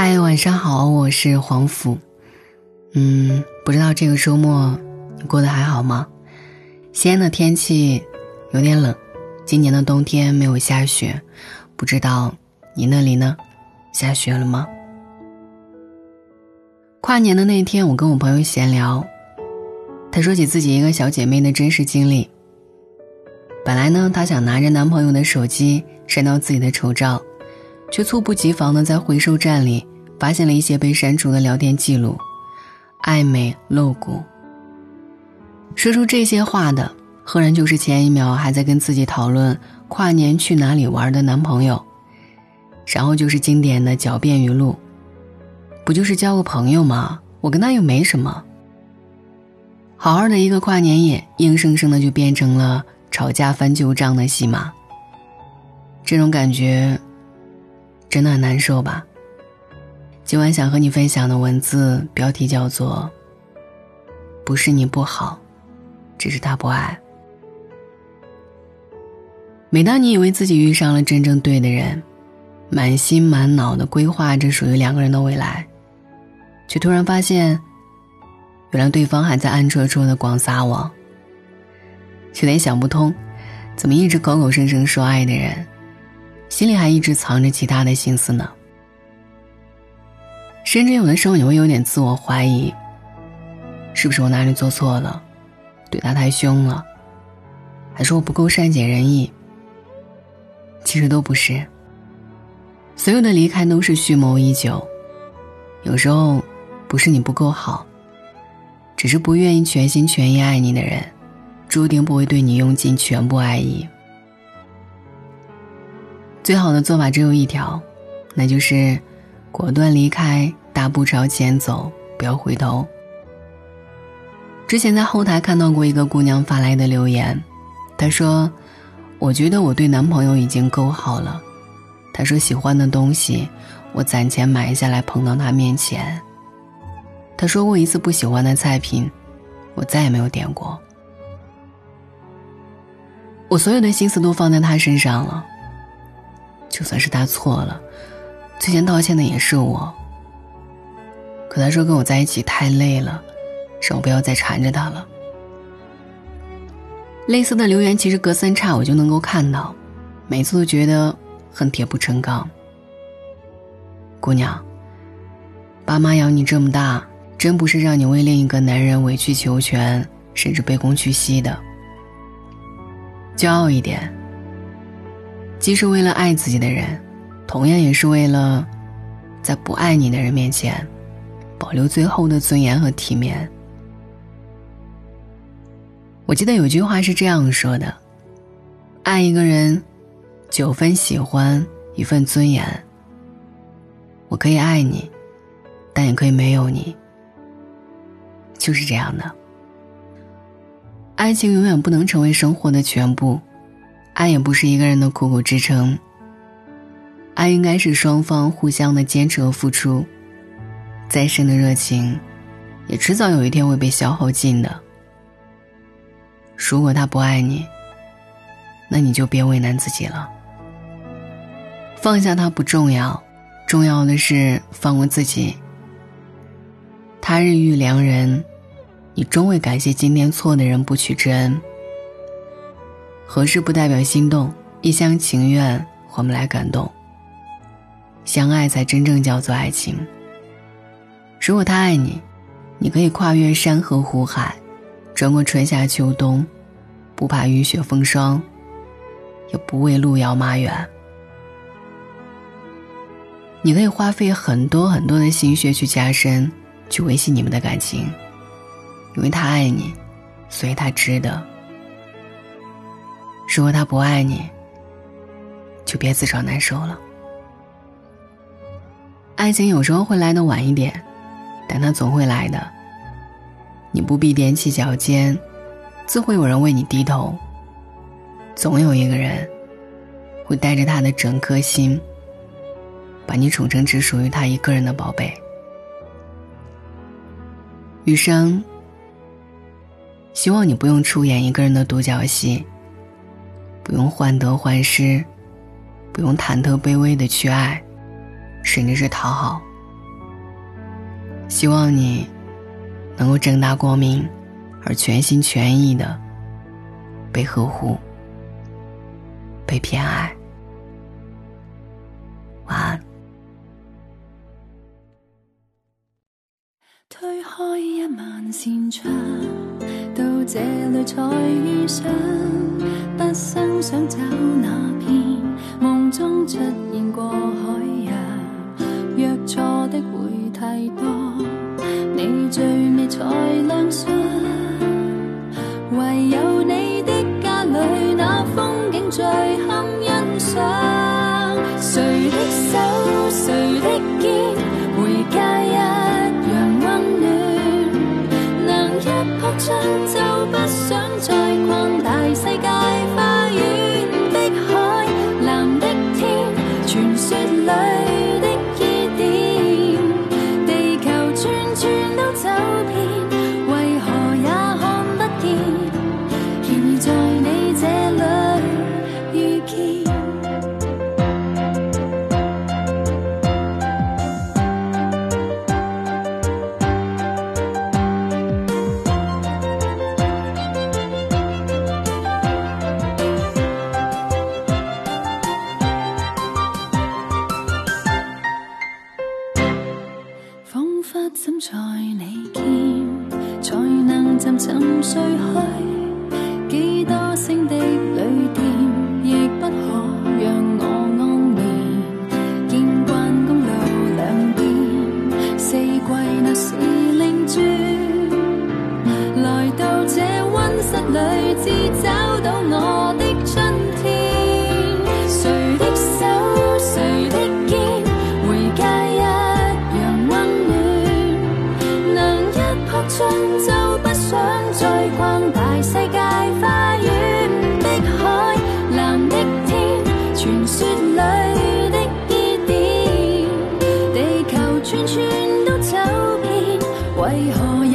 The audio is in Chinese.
嗨，晚上好，我是黄甫。嗯，不知道这个周末你过得还好吗？西安的天气有点冷，今年的冬天没有下雪，不知道你那里呢？下雪了吗？跨年的那天，我跟我朋友闲聊，她说起自己一个小姐妹的真实经历。本来呢，她想拿着男朋友的手机删掉自己的丑照。却猝不及防的在回收站里发现了一些被删除的聊天记录，暧昧露骨。说出这些话的，赫然就是前一秒还在跟自己讨论跨年去哪里玩的男朋友，然后就是经典的狡辩语录：“不就是交个朋友吗？我跟他又没什么。”好好的一个跨年夜，硬生生的就变成了吵架翻旧账的戏码。这种感觉。真的很难受吧？今晚想和你分享的文字标题叫做“不是你不好，只是他不爱”。每当你以为自己遇上了真正对的人，满心满脑的规划着属于两个人的未来，却突然发现，原来对方还在暗戳戳的广撒网。有点想不通，怎么一直口口声声说爱的人？心里还一直藏着其他的心思呢，甚至有的时候你会有点自我怀疑，是不是我哪里做错了，对他太凶了，还是我不够善解人意？其实都不是，所有的离开都是蓄谋已久，有时候不是你不够好，只是不愿意全心全意爱你的人，注定不会对你用尽全部爱意。最好的做法只有一条，那就是果断离开，大步朝前走，不要回头。之前在后台看到过一个姑娘发来的留言，她说：“我觉得我对男朋友已经够好了。”她说：“喜欢的东西，我攒钱买下来捧到他面前。”她说过一次不喜欢的菜品，我再也没有点过。我所有的心思都放在他身上了。就算是他错了，最先道歉的也是我。可他说跟我在一起太累了，让我不要再缠着他了。类似的留言其实隔三差五就能够看到，每次都觉得恨铁不成钢。姑娘，爸妈养你这么大，真不是让你为另一个男人委曲求全，甚至卑躬屈膝的。骄傲一点。既是为了爱自己的人，同样也是为了，在不爱你的人面前，保留最后的尊严和体面。我记得有句话是这样说的：“爱一个人，九分喜欢，一份尊严。”我可以爱你，但也可以没有你。就是这样的，爱情永远不能成为生活的全部。爱也不是一个人的苦苦支撑。爱应该是双方互相的坚持和付出，再深的热情，也迟早有一天会被消耗尽的。如果他不爱你，那你就别为难自己了。放下他不重要，重要的是放过自己。他日遇良人，你终会感谢今天错的人不娶之恩。合适不代表心动，一厢情愿换不来感动。相爱才真正叫做爱情。如果他爱你，你可以跨越山河湖海，穿过春夏秋冬，不怕雨雪风霜，也不畏路遥马远。你可以花费很多很多的心血去加深，去维系你们的感情，因为他爱你，所以他值得。如果他不爱你，就别自找难受了。爱情有时候会来的晚一点，但它总会来的。你不必踮起脚尖，自会有人为你低头。总有一个人，会带着他的整颗心，把你宠成只属于他一个人的宝贝。余生，希望你不用出演一个人的独角戏。不用患得患失，不用忐忑卑微的去爱，甚至是讨好。希望你能够正大光明而全心全意的被呵护、被偏爱。晚安。推开一万扇窗，这里才遇上，不生想找那片梦中出现过海洋，约错的会太多，你最美才亮相，唯有你的家里那风景最。世界。some. 为何